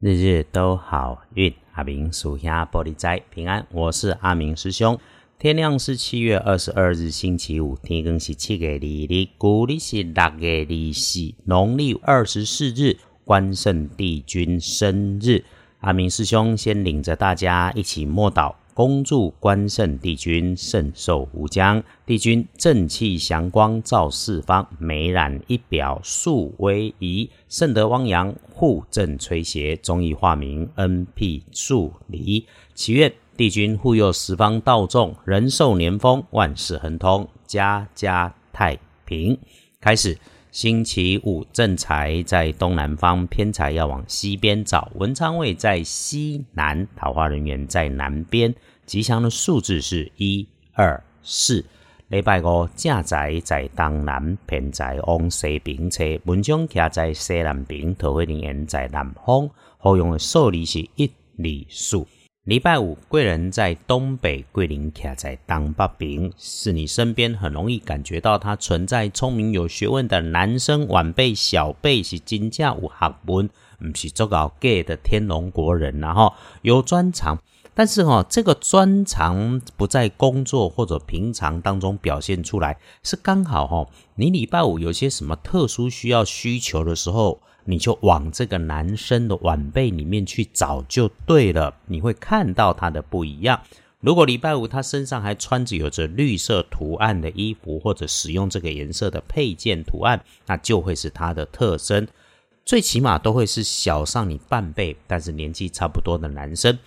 日日都好运，阿明属下玻璃斋平安。我是阿明师兄。天亮是七月二十二日星期五，天更是七月二日，古历是六月二四，农历二十四日，关圣帝君生日。阿明师兄先领着大家一起默祷。恭祝关圣帝君圣寿无疆，帝君正气祥光照四方，美髯一表素威仪，圣德汪洋护正吹邪，忠义化民恩庇树离。祈愿帝君护佑十方道众，人寿年丰，万事亨通，家家太平。开始。星期五正财在东南方，偏财要往西边找。文昌位在西南，桃花人员在南边。吉祥的数字是一二四。礼拜五正财在东南，偏财往西边车。文昌徛在西南边，桃花人员在南方。好用的数字是一二四。礼拜五，贵人在东北，桂林卡在当八饼，是你身边很容易感觉到他存在聪明有学问的男生晚辈小辈是真正有学问，不是做搞 gay 的天龙国人，然后有专长，但是哈，这个专长不在工作或者平常当中表现出来，是刚好哈，你礼拜五有些什么特殊需要需求的时候。你就往这个男生的晚辈里面去找就对了，你会看到他的不一样。如果礼拜五他身上还穿着有着绿色图案的衣服，或者使用这个颜色的配件图案，那就会是他的特征。最起码都会是小上你半辈，但是年纪差不多的男生，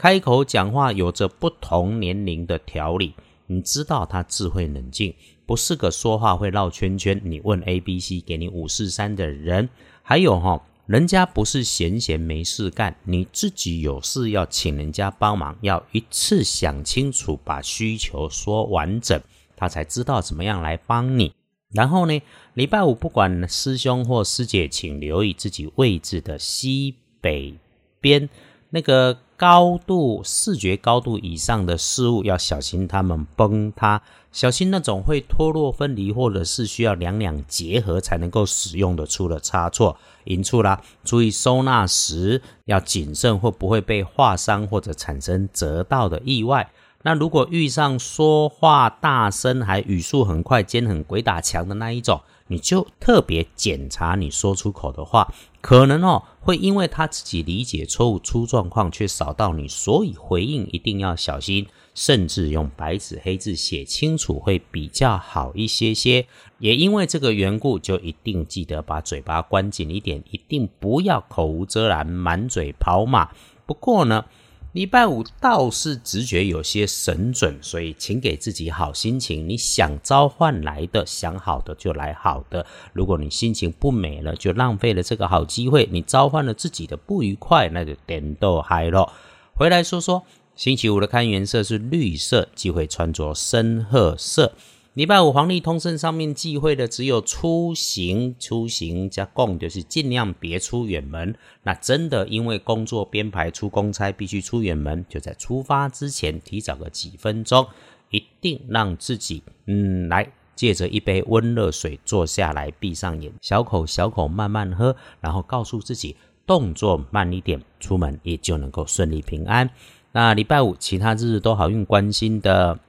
开口讲话有着不同年龄的条理。你知道他智慧冷静，不是个说话会绕圈圈。你问 A、B、C，给你五四三的人。还有哈，人家不是闲闲没事干，你自己有事要请人家帮忙，要一次想清楚，把需求说完整，他才知道怎么样来帮你。然后呢，礼拜五不管师兄或师姐，请留意自己位置的西北边那个。高度视觉高度以上的事物要小心，它们崩塌，小心那种会脱落分离，或者是需要两两结合才能够使用的出了差错，引出啦。注意收纳时要谨慎，会不会被划伤或者产生折到的意外。那如果遇上说话大声还语速很快、肩很鬼打墙的那一种。你就特别检查你说出口的话，可能哦会因为他自己理解错误出状况，却扫到你，所以回应一定要小心，甚至用白纸黑字写清楚会比较好一些些。也因为这个缘故，就一定记得把嘴巴关紧一点，一定不要口无遮拦，满嘴跑马。不过呢。礼拜五倒是直觉有些神准，所以请给自己好心情。你想召唤来的，想好的就来好的。如果你心情不美了，就浪费了这个好机会。你召唤了自己的不愉快，那就点都嗨了。回来说说，星期五的看颜色是绿色，忌讳穿着深褐色。礼拜五黄历通胜上面忌讳的只有出行，出行加供就是尽量别出远门。那真的因为工作编排出公差必须出远门，就在出发之前提早个几分钟，一定让自己嗯来借着一杯温热水坐下来，闭上眼，小口小口慢慢喝，然后告诉自己动作慢一点，出门也就能够顺利平安。那礼拜五其他日子都好运，关心的。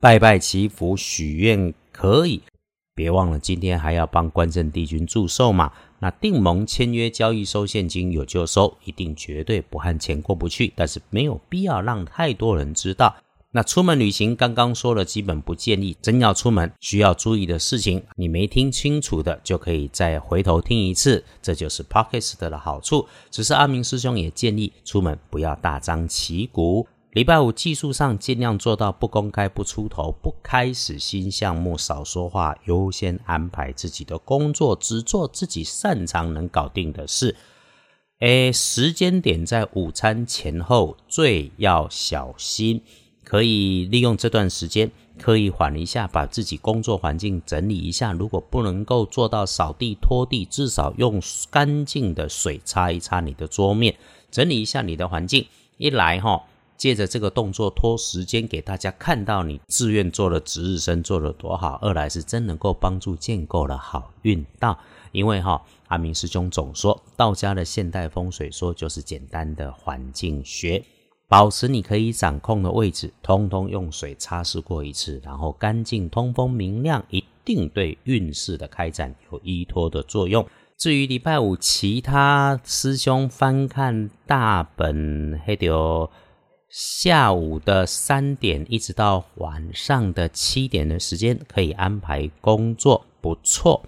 拜拜祈福许愿可以，别忘了今天还要帮关圣帝君祝寿嘛。那订盟签约交易收现金有就收，一定绝对不和钱过不去。但是没有必要让太多人知道。那出门旅行刚刚说了，基本不建议。真要出门需要注意的事情，你没听清楚的就可以再回头听一次。这就是 Podcast 的好处。只是阿明师兄也建议出门不要大张旗鼓。礼拜五技术上尽量做到不公开、不出头、不开始新项目、少说话，优先安排自己的工作，只做自己擅长能搞定的事。诶，时间点在午餐前后最要小心，可以利用这段时间可以缓一下，把自己工作环境整理一下。如果不能够做到扫地拖地，至少用干净的水擦一擦你的桌面，整理一下你的环境。一来哈。借着这个动作拖时间给大家看到你自愿做的值日生做的多好，二来是真能够帮助建构了好运道。因为哈，阿明师兄总说，道家的现代风水说就是简单的环境学，保持你可以掌控的位置，通通用水擦拭过一次，然后干净、通风、明亮，一定对运势的开展有依托的作用。至于礼拜五其他师兄翻看大本，黑丢下午的三点一直到晚上的七点的时间，可以安排工作，不错。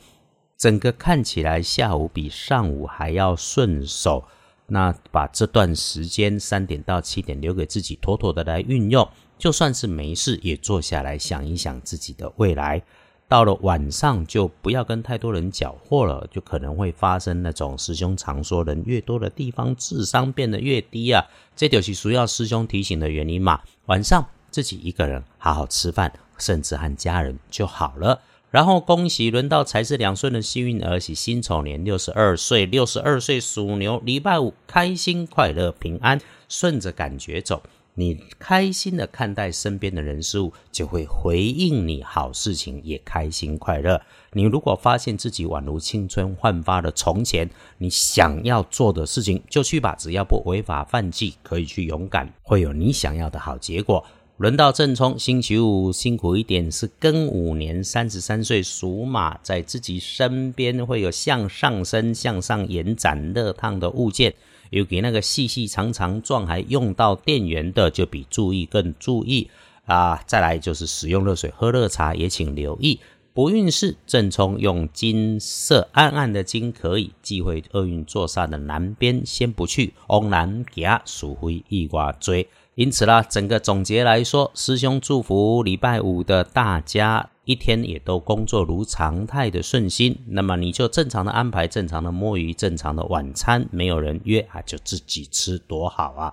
整个看起来下午比上午还要顺手。那把这段时间三点到七点留给自己，妥妥的来运用。就算是没事，也坐下来想一想自己的未来。到了晚上就不要跟太多人搅和了，就可能会发生那种师兄常说，人越多的地方，智商变得越低啊。这就是需要师兄提醒的原因嘛。晚上自己一个人好好吃饭，甚至和家人就好了。然后恭喜轮到财是两顺的幸运儿，喜辛丑年六十二岁，六十二岁属牛，礼拜五开心快乐平安，顺着感觉走。你开心的看待身边的人事物，就会回应你好事情，也开心快乐。你如果发现自己宛如青春焕发的从前，你想要做的事情就去吧，只要不违法犯纪，可以去勇敢，会有你想要的好结果。轮到正冲，星期五辛苦一点，是庚午年三十三岁属马，在自己身边会有向上升、向上延展、热烫的物件。尤其那个细细长长状还用到电源的，就比注意更注意啊！再来就是使用热水喝热茶，也请留意。不运势正冲用金色暗暗的金可以忌讳厄运坐煞的南边先不去，往南行属灰一瓜追。因此啦，整个总结来说，师兄祝福礼拜五的大家。一天也都工作如常态的顺心，那么你就正常的安排正常的摸鱼，正常的晚餐，没有人约啊，就自己吃多好啊！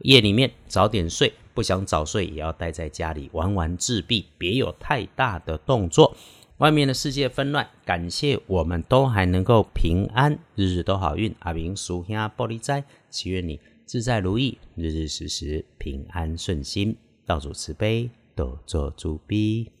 夜里面早点睡，不想早睡也要待在家里玩玩自闭，别有太大的动作。外面的世界纷乱，感谢我们都还能够平安，日日都好运。阿明叔兄玻璃斋，祈愿你自在如意，日日时时平安顺心，道主慈悲，多做诸逼。